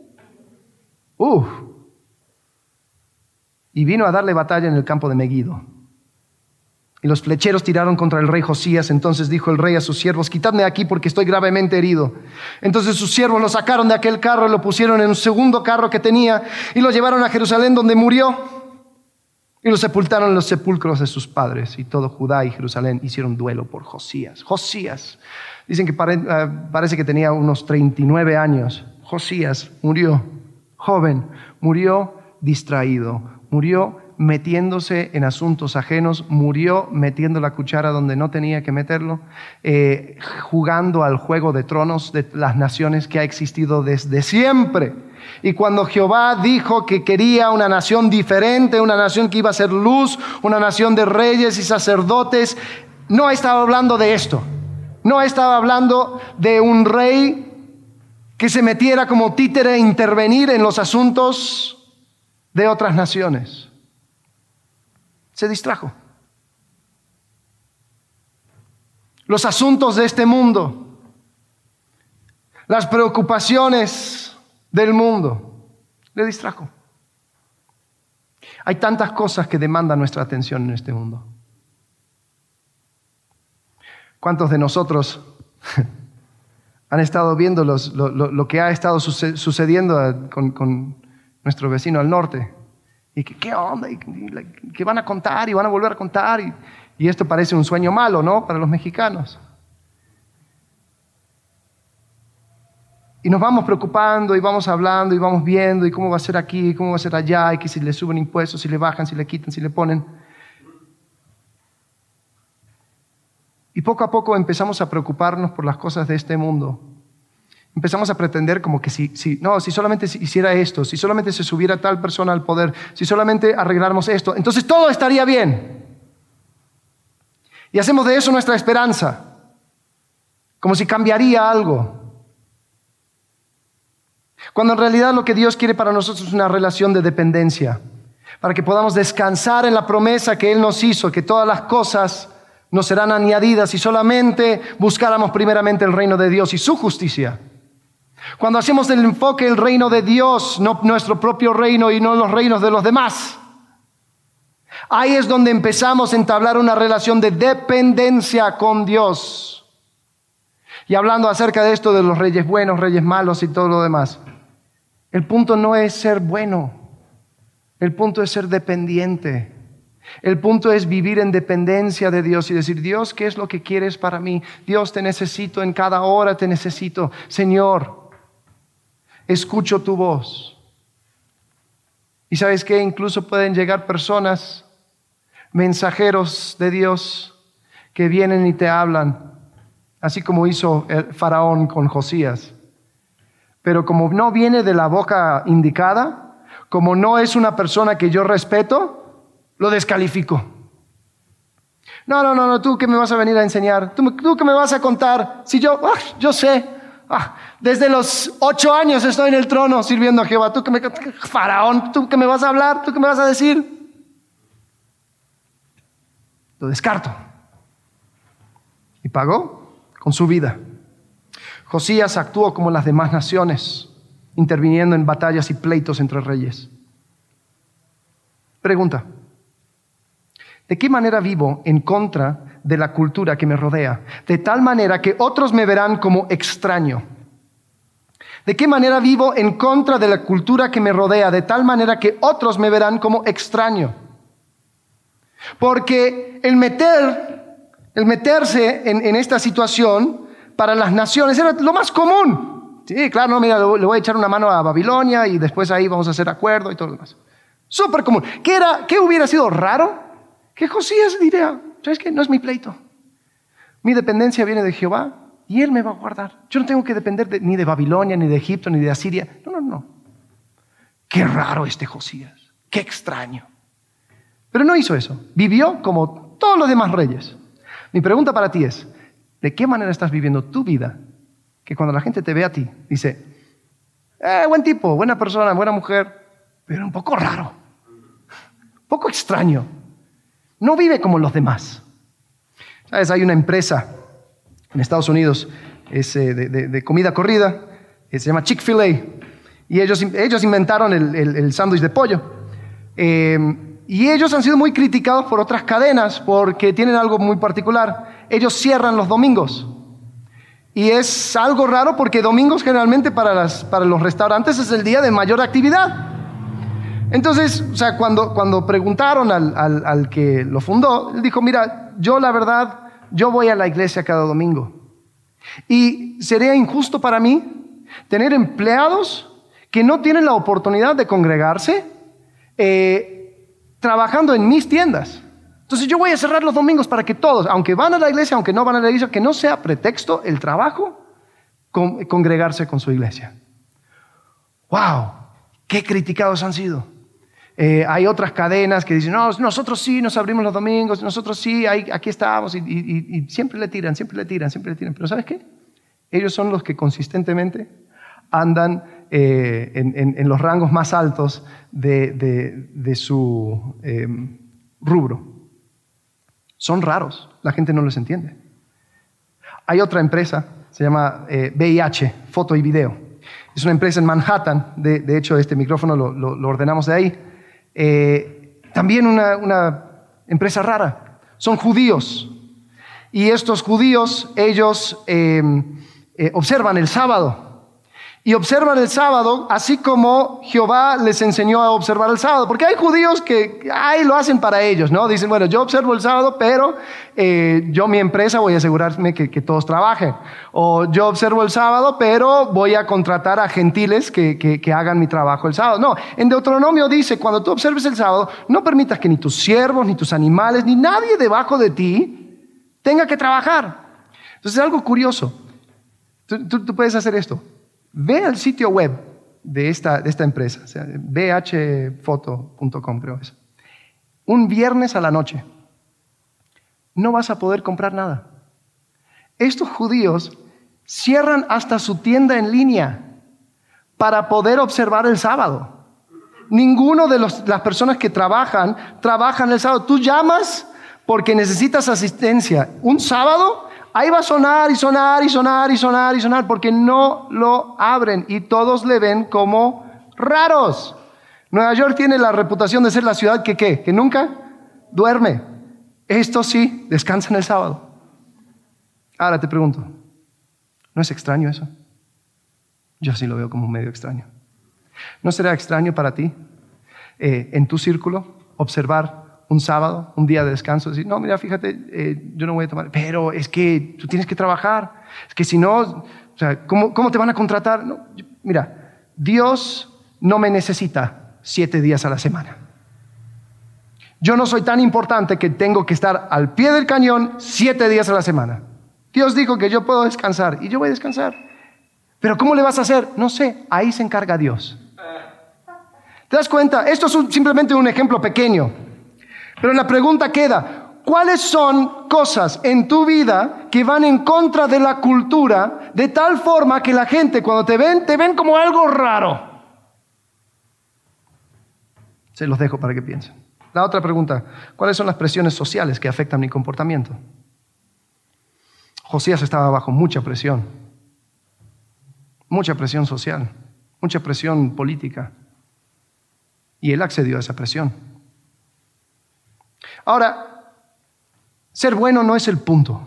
Uf. Y vino a darle batalla en el campo de Megiddo. Y los flecheros tiraron contra el rey Josías. Entonces dijo el rey a sus siervos, quitadme aquí porque estoy gravemente herido. Entonces sus siervos lo sacaron de aquel carro y lo pusieron en un segundo carro que tenía y lo llevaron a Jerusalén donde murió. Y lo sepultaron en los sepulcros de sus padres. Y todo Judá y Jerusalén hicieron duelo por Josías. Josías. Dicen que eh, parece que tenía unos 39 años. Josías murió joven, murió distraído, murió metiéndose en asuntos ajenos, murió metiendo la cuchara donde no tenía que meterlo, eh, jugando al juego de tronos de las naciones que ha existido desde siempre. Y cuando Jehová dijo que quería una nación diferente, una nación que iba a ser luz, una nación de reyes y sacerdotes, no estaba hablando de esto. No estaba hablando de un rey que se metiera como títere a intervenir en los asuntos de otras naciones. Se distrajo. Los asuntos de este mundo, las preocupaciones del mundo, le distrajo. Hay tantas cosas que demandan nuestra atención en este mundo. ¿Cuántos de nosotros <laughs> han estado viendo lo, que ha estado sucediendo con, nuestro vecino al norte? ¿Y qué onda? ¿Qué van a contar? Y van a volver a contar. Y, y esto parece un sueño malo, ¿no? Para los mexicanos. Y nos vamos preocupando y vamos hablando y vamos viendo y cómo va a ser aquí, y cómo va a ser allá, y que si le suben impuestos, si le bajan, si le quitan, si le ponen. Y poco a poco empezamos a preocuparnos por las cosas de este mundo. Empezamos a pretender como que si, si, no, si solamente hiciera esto, si solamente se subiera tal persona al poder, si solamente arregláramos esto, entonces todo estaría bien. Y hacemos de eso nuestra esperanza, como si cambiaría algo. Cuando en realidad lo que Dios quiere para nosotros es una relación de dependencia, para que podamos descansar en la promesa que Él nos hizo, que todas las cosas nos serán añadidas si solamente buscáramos primeramente el reino de Dios y su justicia. Cuando hacemos del enfoque el reino de Dios, no nuestro propio reino y no los reinos de los demás. Ahí es donde empezamos a entablar una relación de dependencia con Dios. Y hablando acerca de esto de los reyes buenos, reyes malos y todo lo demás. El punto no es ser bueno, el punto es ser dependiente. El punto es vivir en dependencia de Dios y decir, Dios, ¿qué es lo que quieres para mí? Dios, te necesito, en cada hora te necesito. Señor, escucho tu voz. Y sabes que incluso pueden llegar personas, mensajeros de Dios, que vienen y te hablan, así como hizo el faraón con Josías. Pero como no viene de la boca indicada, como no es una persona que yo respeto, lo descalifico. No, no, no, no, tú que me vas a venir a enseñar, tú, tú que me vas a contar, si yo, ah, yo sé, ah, desde los ocho años estoy en el trono sirviendo a Jehová, tú que me, faraón, tú que me vas a hablar, tú que me vas a decir, lo descarto. Y pagó con su vida. Josías actuó como las demás naciones, interviniendo en batallas y pleitos entre reyes. Pregunta, ¿De qué manera vivo en contra de la cultura que me rodea? De tal manera que otros me verán como extraño. ¿De qué manera vivo en contra de la cultura que me rodea? De tal manera que otros me verán como extraño. Porque el meter, el meterse en, esta situación para las naciones era lo más común. Sí, claro, no, mira, le voy a echar una mano a Babilonia y después ahí vamos a hacer acuerdo y todo lo demás. Súper común. ¿Qué, era, ¿Qué hubiera sido raro? que Josías diría, ¿sabes qué? No es mi pleito. Mi dependencia viene de Jehová y Él me va a guardar. Yo no tengo que depender ni de Babilonia, ni de Egipto, ni de Asiria. No, no, no. Qué raro este Josías. Qué extraño. Pero no hizo eso. Vivió como todos los demás reyes. Mi pregunta para ti es, ¿de qué manera estás viviendo tu vida? Que cuando la gente te ve a ti, dice, eh, buen tipo, buena persona, buena mujer, pero un poco raro, un poco extraño. No vive como los demás. ¿Sabes? Hay una empresa en Estados Unidos es, eh, de, comida corrida, se llama Chick-fil-A, y ellos, ellos inventaron el, sándwich de pollo. Eh, y ellos han sido muy criticados por otras cadenas porque tienen algo muy particular. Ellos cierran los domingos. Y es algo raro porque domingos generalmente para, las, para los restaurantes es el día de mayor actividad. Entonces, o sea, cuando, cuando preguntaron al, al, que lo fundó, él dijo, mira, yo la verdad, yo voy a la iglesia cada domingo. Y sería injusto para mí tener empleados que no tienen la oportunidad de congregarse eh, trabajando en mis tiendas. Entonces yo voy a cerrar los domingos para que todos, aunque van a la iglesia, aunque no van a la iglesia, que no sea pretexto el trabajo, congregarse con su iglesia. ¡Wow! ¡Qué criticados han sido! Eh, hay otras cadenas que dicen, no, nosotros sí nos abrimos los domingos, nosotros sí, aquí estamos, y, siempre le tiran, siempre le tiran, siempre le tiran. Pero ¿sabes qué? Ellos son los que consistentemente andan eh, en, los rangos más altos de, su em, rubro. Son raros, la gente no los entiende. Hay otra empresa, se llama VIH, eh, Foto y Video. Es una empresa en Manhattan, de, hecho este micrófono lo, ordenamos de ahí. Eh, también una empresa rara. Son judíos. Y estos judíos, ellos em, observan el sábado y observan el sábado, así como Jehová les enseñó a observar el sábado. Porque hay judíos que ay, lo hacen para ellos, ¿no? Dicen, bueno, yo observo el sábado, pero eh, yo, mi empresa, voy a asegurarme que, todos trabajen. O yo observo el sábado, pero voy a contratar a gentiles que, que hagan mi trabajo el sábado. No, en Deuteronomio dice, cuando tú observes el sábado, no permitas que ni tus siervos, ni tus animales, ni nadie debajo de ti tenga que trabajar. Entonces es algo curioso. tú puedes hacer esto. Ve al sitio web de esta, de esta empresa, bhfoto.com creo eso. Un viernes a la noche. No vas a poder comprar nada. Estos judíos cierran hasta su tienda en línea para poder observar el sábado. Ninguno de las personas que trabajan trabajan el sábado. Tú llamas porque necesitas asistencia. Un sábado ahí va a sonar y sonar y sonar y sonar y sonar porque no lo abren y todos le ven como raros. Nueva York tiene la reputación de ser la ciudad que qué, que nunca duerme. Esto sí, descansan el sábado. Ahora te pregunto, ¿no es extraño eso? Yo sí lo veo como medio extraño. ¿No será extraño para ti eh, en tu círculo observar un sábado, un día de descanso, decir, no, mira, fíjate, eh, yo no voy a tomar, pero es que tú tienes que trabajar, es que si no, o sea, ¿cómo, cómo te van a contratar? mira, Dios no me necesita siete días a la semana. Yo no soy tan importante que tengo que estar al pie del cañón siete días a la semana. Dios dijo que yo puedo descansar y yo voy a descansar. Pero ¿cómo le vas a hacer? No sé, ahí se encarga Dios. ¿Te das cuenta? Esto es simplemente un ejemplo pequeño. Pero la pregunta queda, ¿cuáles son cosas en tu vida que van en contra de la cultura de tal forma que la gente cuando te ven, te ven como algo raro? Se los dejo para que piensen. La otra pregunta, ¿cuáles son las presiones sociales que afectan mi comportamiento? Josías estaba bajo mucha presión, mucha presión social, mucha presión política, y él accedió a esa presión. Ahora, ser bueno no es el punto.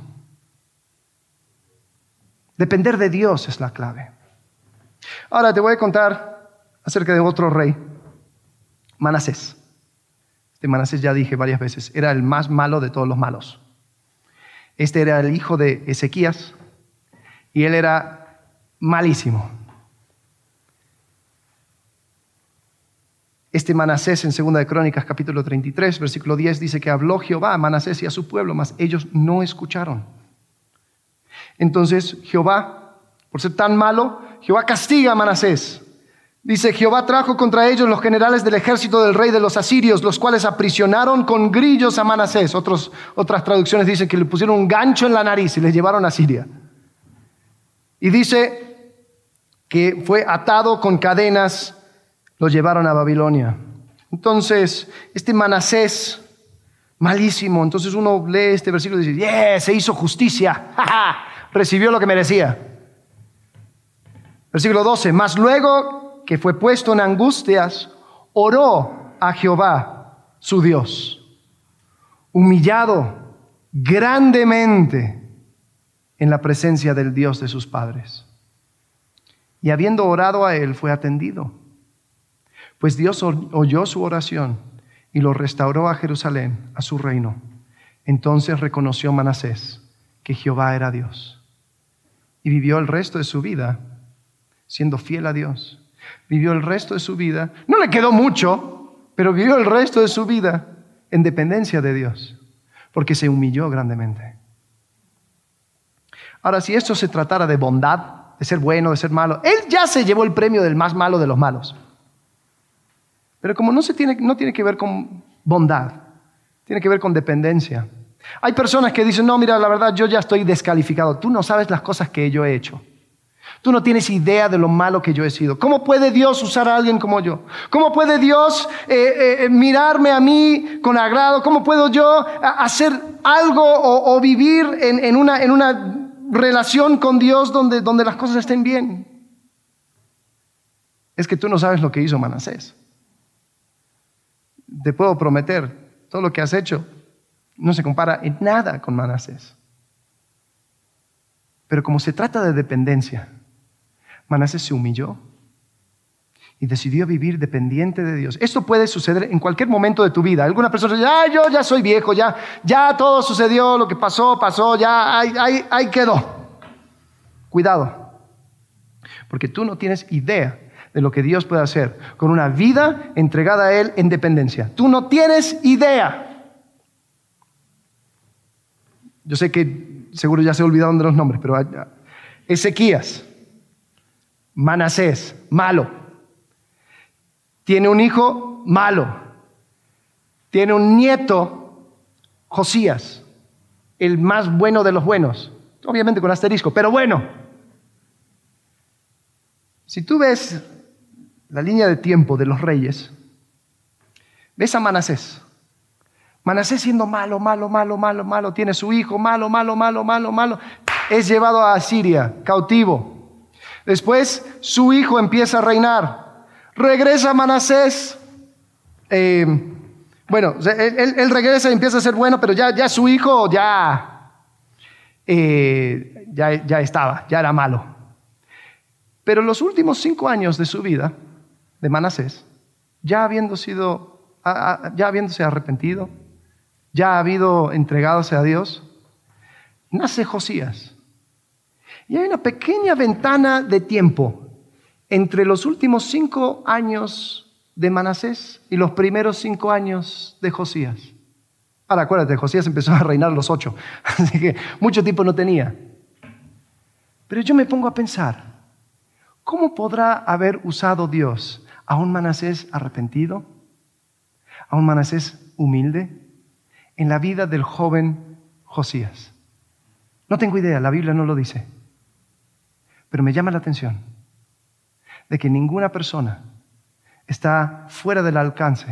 Depender de Dios es la clave. Ahora te voy a contar acerca de otro rey, Manasés. Este Manasés ya dije varias veces, era el más malo de todos los malos. Este era el hijo de Ezequías y él era malísimo. Este Manasés en 2 de Crónicas capítulo 33, versículo 10 dice que habló Jehová a Manasés y a su pueblo, mas ellos no escucharon. Entonces Jehová, por ser tan malo, Jehová castiga a Manasés. Dice, Jehová trajo contra ellos los generales del ejército del rey de los asirios, los cuales aprisionaron con grillos a Manasés. otras traducciones dicen que le pusieron un gancho en la nariz y le llevaron a Siria. Y dice que fue atado con cadenas lo llevaron a Babilonia. Entonces, este Manasés, malísimo, entonces uno lee este versículo y dice, yeah, se hizo justicia, <laughs> recibió lo que merecía. Versículo 12, mas luego que fue puesto en angustias, oró a Jehová, su Dios, humillado grandemente en la presencia del Dios de sus padres. Y habiendo orado a él, fue atendido. Pues Dios oyó su oración y lo restauró a Jerusalén, a su reino. Entonces reconoció Manasés que Jehová era Dios y vivió el resto de su vida siendo fiel a Dios. Vivió el resto de su vida, no le quedó mucho, pero vivió el resto de su vida en dependencia de Dios, porque se humilló grandemente. Ahora, si esto se tratara de bondad, de ser bueno, de ser malo, él ya se llevó el premio del más malo de los malos. Pero como no, se tiene, no tiene que ver con bondad, tiene que ver con dependencia. Hay personas que dicen, no, mira, la verdad yo ya estoy descalificado, tú no sabes las cosas que yo he hecho. Tú no tienes idea de lo malo que yo he sido. ¿Cómo puede Dios usar a alguien como yo? ¿Cómo puede Dios eh, eh, mirarme a mí con agrado? ¿Cómo puedo yo hacer algo o, vivir en, una, en, una, relación con Dios donde, donde las cosas estén bien? Es que tú no sabes lo que hizo Manasés. Te puedo prometer, todo lo que has hecho no se compara en nada con Manasés. Pero como se trata de dependencia, Manasés se humilló y decidió vivir dependiente de Dios. Esto puede suceder en cualquier momento de tu vida. Alguna persona dice, ah, yo ya soy viejo, ya, ya todo sucedió, lo que pasó, pasó, ya, ahí, ahí quedó. Cuidado, porque tú no tienes idea de lo que Dios puede hacer con una vida entregada a Él en dependencia. Tú no tienes idea. Yo sé que seguro ya se olvidaron de los nombres, pero Ezequías, Manasés, malo. Tiene un hijo malo. Tiene un nieto, Josías, el más bueno de los buenos. Obviamente con asterisco, pero bueno. Si tú ves la línea de tiempo de los reyes, ves a Manasés. Manasés siendo malo, malo, malo, malo, malo, tiene su hijo, malo, malo, malo, malo, malo, es llevado a Siria, cautivo. Después su hijo empieza a reinar. Regresa Manasés. Eh, bueno, él, regresa y empieza a ser bueno, pero ya, ya su hijo ya, eh, ya, ya estaba, ya era malo. Pero los últimos cinco años de su vida, de Manasés, ya habiendo sido, ya habiéndose arrepentido, ya ha habido entregadose a Dios, nace Josías. Y hay una pequeña ventana de tiempo entre los últimos cinco años de Manasés y los primeros cinco años de Josías. Ahora acuérdate, Josías empezó a reinar los ocho, <laughs> así que mucho tiempo no tenía. Pero yo me pongo a pensar, ¿cómo podrá haber usado Dios a un Manasés arrepentido? ¿A un Manasés humilde? En la vida del joven Josías. No tengo idea, la Biblia no lo dice. Pero me llama la atención de que ninguna persona está fuera del alcance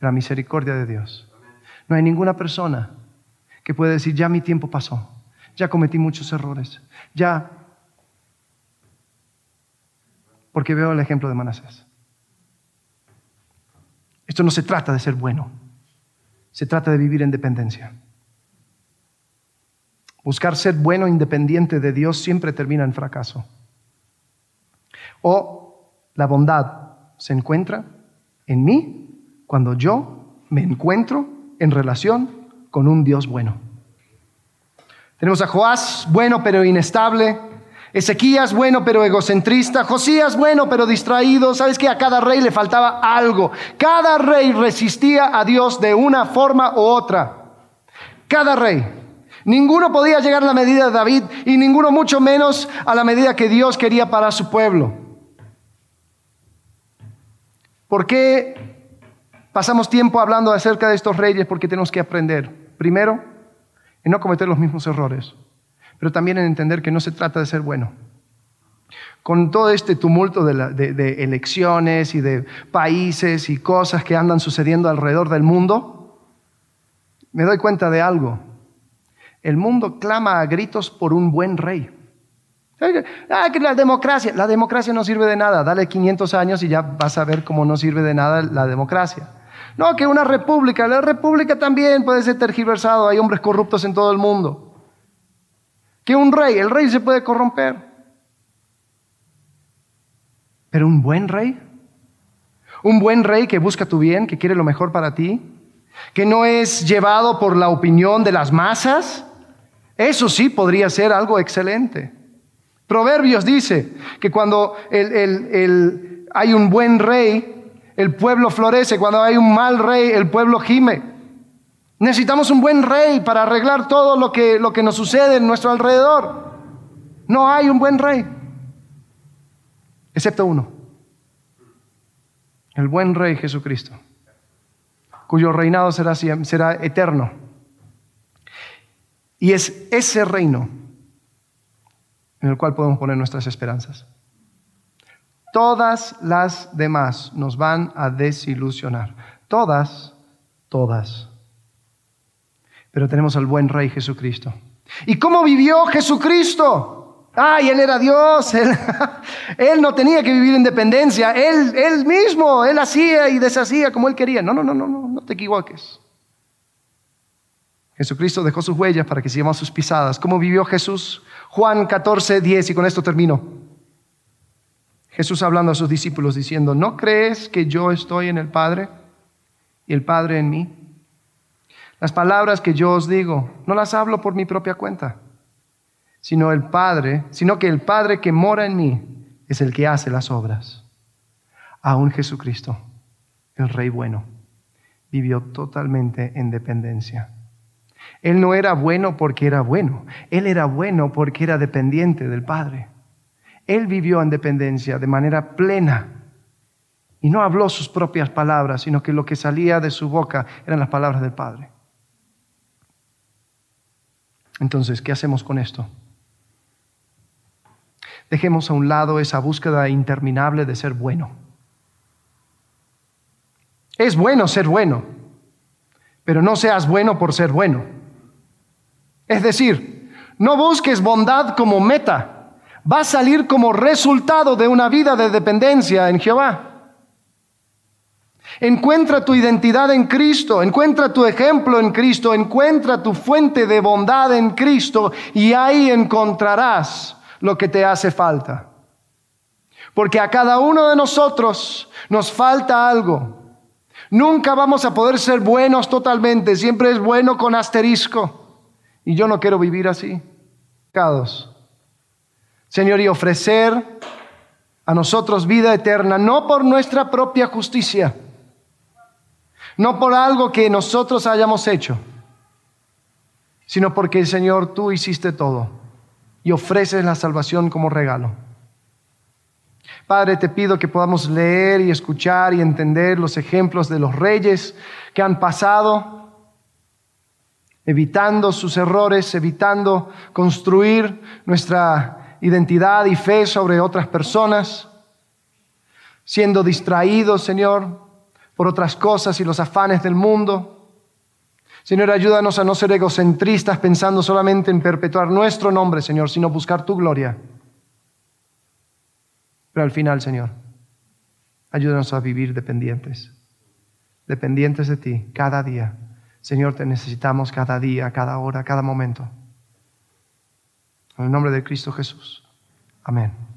de la misericordia de Dios. No hay ninguna persona que pueda decir, ya mi tiempo pasó, ya cometí muchos errores, ya... Porque veo el ejemplo de Manasés. Esto no se trata de ser bueno, se trata de vivir en dependencia. Buscar ser bueno independiente de Dios siempre termina en fracaso. O la bondad se encuentra en mí cuando yo me encuentro en relación con un Dios bueno. Tenemos a Joás, bueno pero inestable. Ezequías, bueno pero egocentrista. Josías, bueno pero distraído. ¿Sabes que A cada rey le faltaba algo. Cada rey resistía a Dios de una forma u otra. Cada rey. Ninguno podía llegar a la medida de David y ninguno mucho menos a la medida que Dios quería para su pueblo. ¿Por qué pasamos tiempo hablando acerca de estos reyes? Porque tenemos que aprender. Primero, en no cometer los mismos errores, pero también en entender que no se trata de ser bueno. Con todo este tumulto de, de elecciones y de países y cosas que andan sucediendo alrededor del mundo, me doy cuenta de algo. El mundo clama a gritos por un buen rey. Ah, que la democracia. La democracia no sirve de nada. Dale 500 años y ya vas a ver cómo no sirve de nada la democracia. No, que una república. La república también puede ser tergiversado. Hay hombres corruptos en todo el mundo. Que un rey. El rey se puede corromper. Pero un buen rey. Un buen rey que busca tu bien, que quiere lo mejor para ti. Que no es llevado por la opinión de las masas. Eso sí podría ser algo excelente. Proverbios dice que cuando hay un buen rey, el pueblo florece. Cuando hay un mal rey, el pueblo gime. Necesitamos un buen rey para arreglar todo lo que, lo que nos sucede en nuestro alrededor. No hay un buen rey, excepto uno. El buen rey Jesucristo, cuyo reinado será, será eterno. Y es ese reino en el cual podemos poner nuestras esperanzas. Todas las demás nos van a desilusionar. Todas, todas. Pero tenemos al buen Rey Jesucristo. ¿Y cómo vivió Jesucristo? Ay, Él era Dios, <laughs> él, no tenía que vivir en dependencia, él, él mismo, Él hacía y deshacía como Él quería. No, no, no, no, no, te equivoques. Jesucristo dejó sus huellas para que sigamos sus pisadas. ¿Cómo vivió Jesús? Juan 14, 10, y con esto termino. Jesús hablando a sus discípulos diciendo, ¿no crees que yo estoy en el Padre y el Padre en mí? Las palabras que yo os digo, no las hablo por mi propia cuenta, sino el Padre, sino que el Padre que mora en mí es el que hace las obras. Aún Jesucristo, el Rey bueno, vivió totalmente en dependencia. Él no era bueno porque era bueno, él era bueno porque era dependiente del Padre. Él vivió en dependencia de manera plena y no habló sus propias palabras, sino que lo que salía de su boca eran las palabras del Padre. Entonces, ¿qué hacemos con esto? Dejemos a un lado esa búsqueda interminable de ser bueno. Es bueno ser bueno, pero no seas bueno por ser bueno. Es decir, no busques bondad como meta, va a salir como resultado de una vida de dependencia en Jehová. Encuentra tu identidad en Cristo, encuentra tu ejemplo en Cristo, encuentra tu fuente de bondad en Cristo y ahí encontrarás lo que te hace falta. Porque a cada uno de nosotros nos falta algo. Nunca vamos a poder ser buenos totalmente, siempre es bueno con asterisco. Y yo no quiero vivir así. Señor, y ofrecer a nosotros vida eterna, no por nuestra propia justicia, no por algo que nosotros hayamos hecho, sino porque, Señor, tú hiciste todo y ofreces la salvación como regalo. Padre, te pido que podamos leer y escuchar y entender los ejemplos de los reyes que han pasado evitando sus errores, evitando construir nuestra identidad y fe sobre otras personas, siendo distraídos, Señor, por otras cosas y los afanes del mundo. Señor, ayúdanos a no ser egocentristas pensando solamente en perpetuar nuestro nombre, Señor, sino buscar tu gloria. Pero al final, Señor, ayúdanos a vivir dependientes, dependientes de ti cada día Señor, te necesitamos cada día, cada hora, cada momento. En el nombre de Cristo Jesús. Amén.